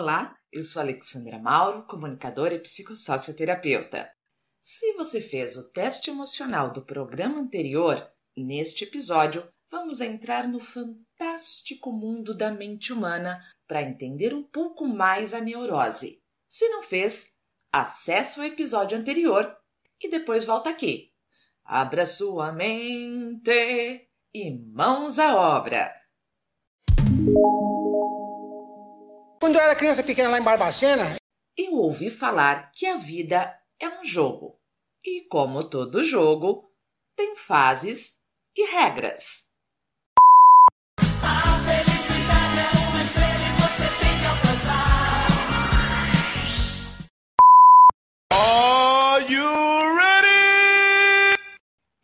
Olá, eu sou Alexandra Mauro, comunicadora e psicossocioterapeuta. Se você fez o teste emocional do programa anterior, neste episódio vamos entrar no fantástico mundo da mente humana para entender um pouco mais a neurose. Se não fez, acesse o episódio anterior e depois volta aqui. Abra sua mente e mãos à obra! Quando eu era criança pequena lá em Barbacena, eu ouvi falar que a vida é um jogo. E como todo jogo, tem fases e regras. A felicidade é uma estrela e você tem que alcançar. Are you ready?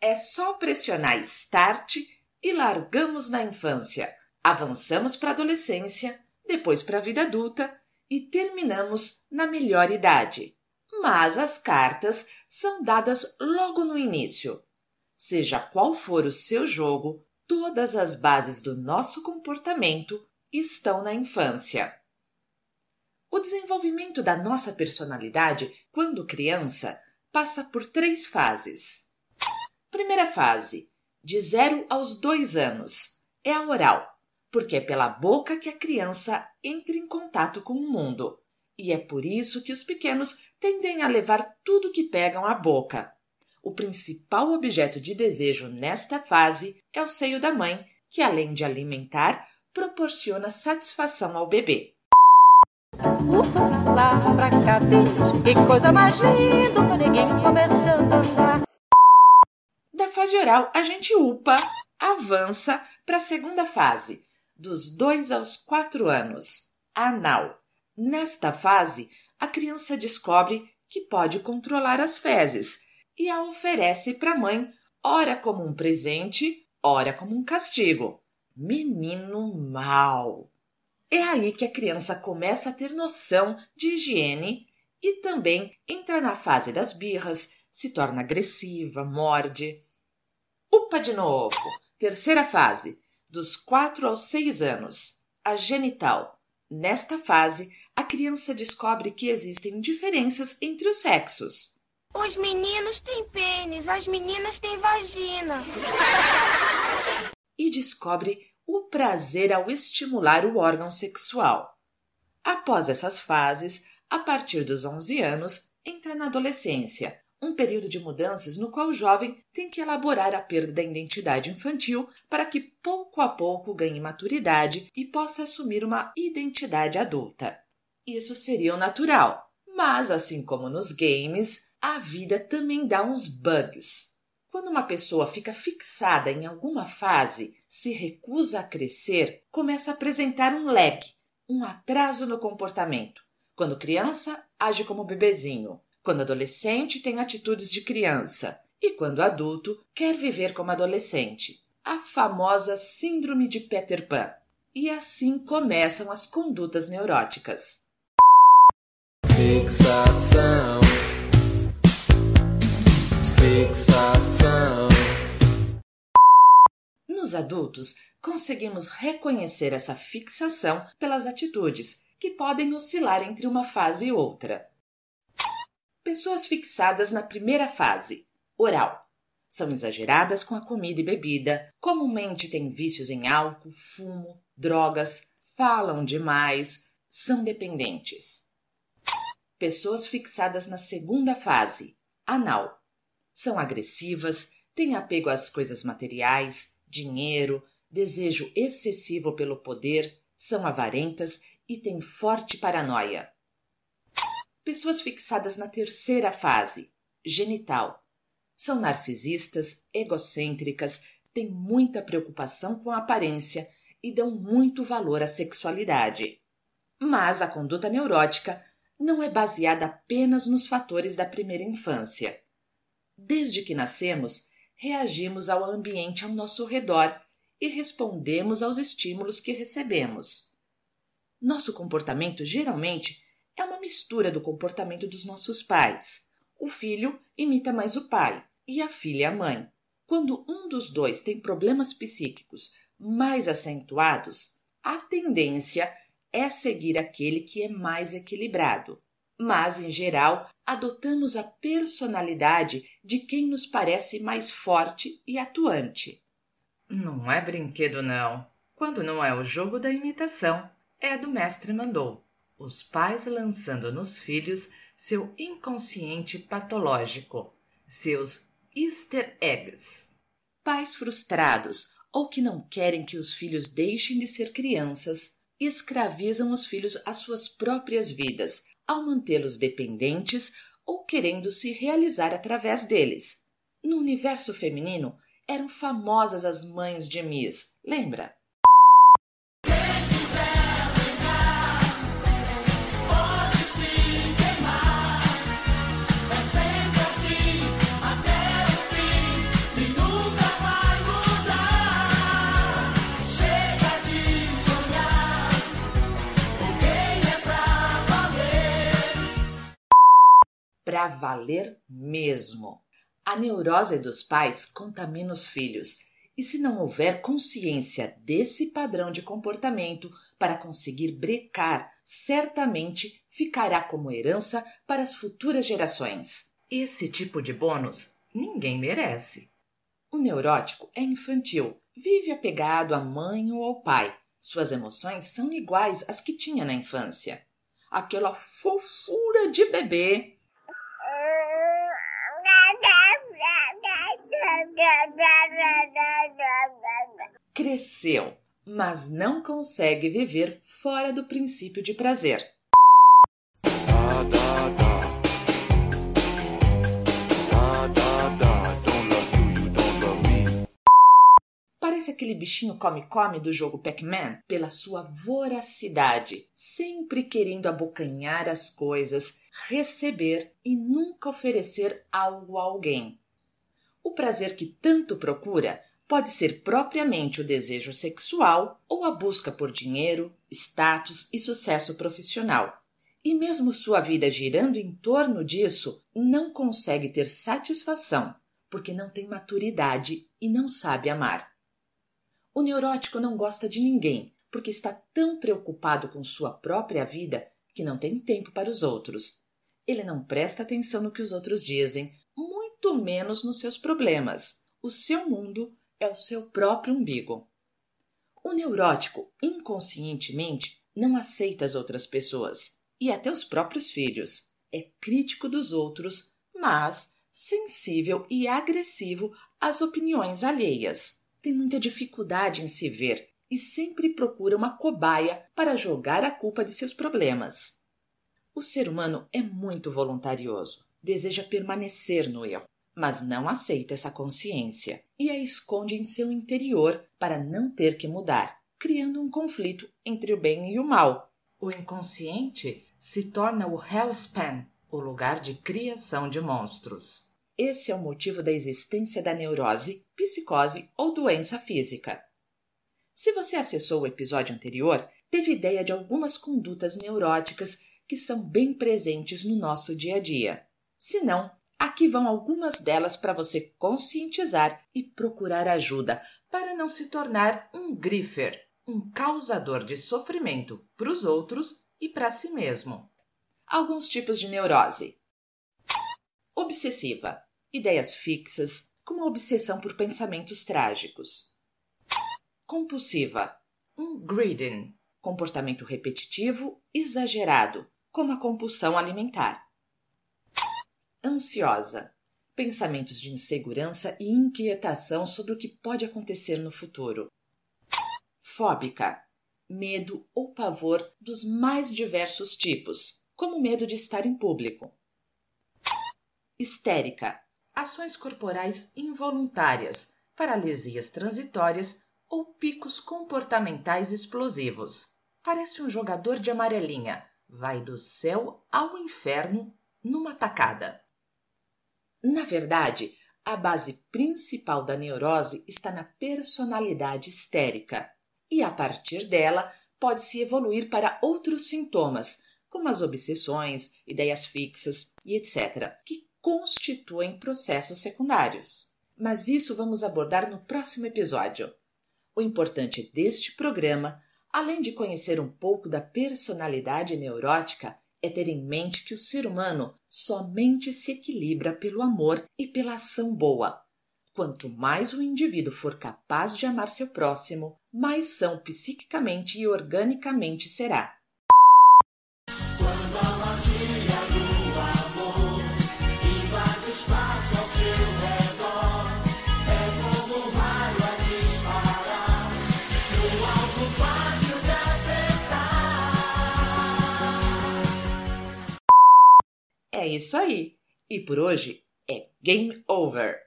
É só pressionar Start e largamos na infância. Avançamos para a adolescência depois para a vida adulta e terminamos na melhor idade. Mas as cartas são dadas logo no início. Seja qual for o seu jogo, todas as bases do nosso comportamento estão na infância. O desenvolvimento da nossa personalidade, quando criança, passa por três fases. Primeira fase, de 0 aos 2 anos, é a oral porque é pela boca que a criança entra em contato com o mundo. E é por isso que os pequenos tendem a levar tudo que pegam à boca. O principal objeto de desejo nesta fase é o seio da mãe, que além de alimentar, proporciona satisfação ao bebê. Da fase oral, a gente upa, avança para a segunda fase, dos 2 aos 4 anos, anal. Nesta fase, a criança descobre que pode controlar as fezes e a oferece para a mãe, ora como um presente, ora como um castigo. Menino mal! É aí que a criança começa a ter noção de higiene e também entra na fase das birras, se torna agressiva, morde. Upa de novo! Terceira fase, dos 4 aos 6 anos, a genital. Nesta fase, a criança descobre que existem diferenças entre os sexos. Os meninos têm pênis, as meninas têm vagina. E descobre o prazer ao estimular o órgão sexual. Após essas fases, a partir dos 11 anos, entra na adolescência, um período de mudanças no qual o jovem tem que elaborar a perda da identidade infantil para que pouco a pouco ganhe maturidade e possa assumir uma identidade adulta. Isso seria o natural, mas assim como nos games, a vida também dá uns bugs. Quando uma pessoa fica fixada em alguma fase, se recusa a crescer, começa a apresentar um lag, um atraso no comportamento. Quando criança, age como bebezinho. Quando adolescente, tem atitudes de criança. E quando adulto, quer viver como adolescente. A famosa Síndrome de Peter Pan. E assim começam as condutas neuróticas. Fixação. Fixação. Nos adultos, conseguimos reconhecer essa fixação pelas atitudes, que podem oscilar entre uma fase e outra. Pessoas fixadas na primeira fase, oral. São exageradas com a comida e bebida, comumente têm vícios em álcool, fumo, drogas, falam demais, são dependentes. Pessoas fixadas na segunda fase, anal. São agressivas, têm apego às coisas materiais, dinheiro, desejo excessivo pelo poder, são avarentas e têm forte paranoia. Pessoas fixadas na terceira fase, genital. São narcisistas, egocêntricas, têm muita preocupação com a aparência e dão muito valor à sexualidade. Mas a conduta neurótica não é baseada apenas nos fatores da primeira infância. Desde que nascemos, reagimos ao ambiente ao nosso redor e respondemos aos estímulos que recebemos. Nosso comportamento geralmente é uma mistura do comportamento dos nossos pais. O filho imita mais o pai e a filha a mãe. Quando um dos dois tem problemas psíquicos mais acentuados, a tendência é seguir aquele que é mais equilibrado. Mas, em geral, adotamos a personalidade de quem nos parece mais forte e atuante. Não é brinquedo, não. Quando não é o jogo da imitação, é do mestre mandou. Os pais lançando nos filhos seu inconsciente patológico, seus easter eggs. Pais frustrados ou que não querem que os filhos deixem de ser crianças escravizam os filhos às suas próprias vidas, ao mantê-los dependentes ou querendo se realizar através deles. No universo feminino, eram famosas as mães de Miss, lembra? Pra valer mesmo. A neurose dos pais contamina os filhos, e se não houver consciência desse padrão de comportamento para conseguir brecar, certamente ficará como herança para as futuras gerações. Esse tipo de bônus ninguém merece. O neurótico é infantil, vive apegado à mãe ou ao pai. Suas emoções são iguais às que tinha na infância. Aquela fofura de bebê Cresceu, mas não consegue viver fora do princípio de prazer. Parece aquele bichinho come-come do jogo Pac-Man pela sua voracidade, sempre querendo abocanhar as coisas, receber e nunca oferecer algo a alguém. Prazer que tanto procura pode ser propriamente o desejo sexual ou a busca por dinheiro, status e sucesso profissional. E mesmo sua vida girando em torno disso, não consegue ter satisfação, porque não tem maturidade e não sabe amar. O neurótico não gosta de ninguém, porque está tão preocupado com sua própria vida que não tem tempo para os outros. Ele não presta atenção no que os outros dizem, muito menos nos seus problemas. O seu mundo é o seu próprio umbigo. O neurótico, inconscientemente, não aceita as outras pessoas e até os próprios filhos. É crítico dos outros, mas sensível e agressivo às opiniões alheias. Tem muita dificuldade em se ver e sempre procura uma cobaia para jogar a culpa de seus problemas. O ser humano é muito voluntarioso, deseja permanecer no erro mas não aceita essa consciência e a esconde em seu interior para não ter que mudar, criando um conflito entre o bem e o mal. O inconsciente se torna o Hellspan, o lugar de criação de monstros. Esse é o motivo da existência da neurose, psicose ou doença física. Se você acessou o episódio anterior, teve ideia de algumas condutas neuróticas que são bem presentes no nosso dia a dia. Se não, Aqui vão algumas delas para você conscientizar e procurar ajuda para não se tornar um griffer, um causador de sofrimento para os outros e para si mesmo. Alguns tipos de neurose: obsessiva, ideias fixas, com uma obsessão por pensamentos trágicos. Compulsiva, um greeding, comportamento repetitivo, exagerado, como a compulsão alimentar ansiosa, pensamentos de insegurança e inquietação sobre o que pode acontecer no futuro. Fóbica, medo ou pavor dos mais diversos tipos, como medo de estar em público. Histérica, ações corporais involuntárias, paralisias transitórias ou picos comportamentais explosivos. Parece um jogador de amarelinha, vai do céu ao inferno numa tacada. Na verdade, a base principal da neurose está na personalidade histérica, e a partir dela pode-se evoluir para outros sintomas, como as obsessões, ideias fixas e etc., que constituem processos secundários. Mas isso vamos abordar no próximo episódio. O importante deste programa, além de conhecer um pouco da personalidade neurótica, é ter em mente que o ser humano somente se equilibra pelo amor e pela ação boa. Quanto mais o indivíduo for capaz de amar seu próximo, mais são psiquicamente e organicamente será. É isso aí. E por hoje é game over.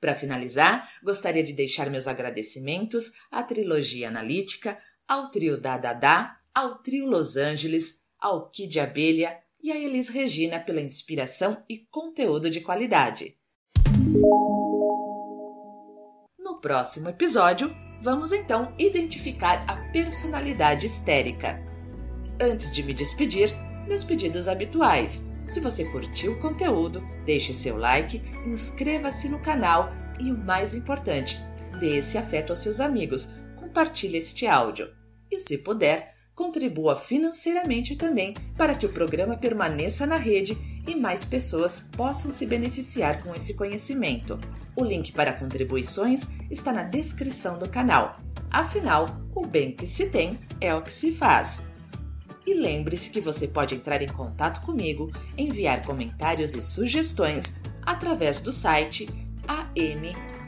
Para finalizar, gostaria de deixar meus agradecimentos à trilogia analítica, ao trio Dadadá, ao trio Los Angeles, ao Kid Abelha e a Elis Regina pela inspiração e conteúdo de qualidade. No próximo episódio, vamos então identificar a personalidade histérica. Antes de me despedir, meus pedidos habituais. Se você curtiu o conteúdo, deixe seu like, inscreva-se no canal e o mais importante, dê esse afeto aos seus amigos, compartilhe este áudio. E se puder, contribua financeiramente também para que o programa permaneça na rede e mais pessoas possam se beneficiar com esse conhecimento. O link para contribuições está na descrição do canal. Afinal, o bem que se tem é o que se faz. E lembre-se que você pode entrar em contato comigo, enviar comentários e sugestões através do site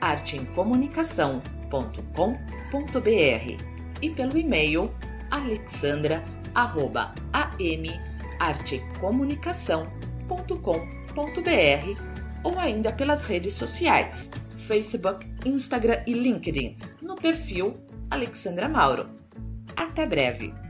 amarteemcomunicação.com.br e pelo e-mail alexandra@amartecomunicação.com.br ou ainda pelas redes sociais, Facebook, Instagram e LinkedIn, no perfil Alexandra Mauro. Até breve!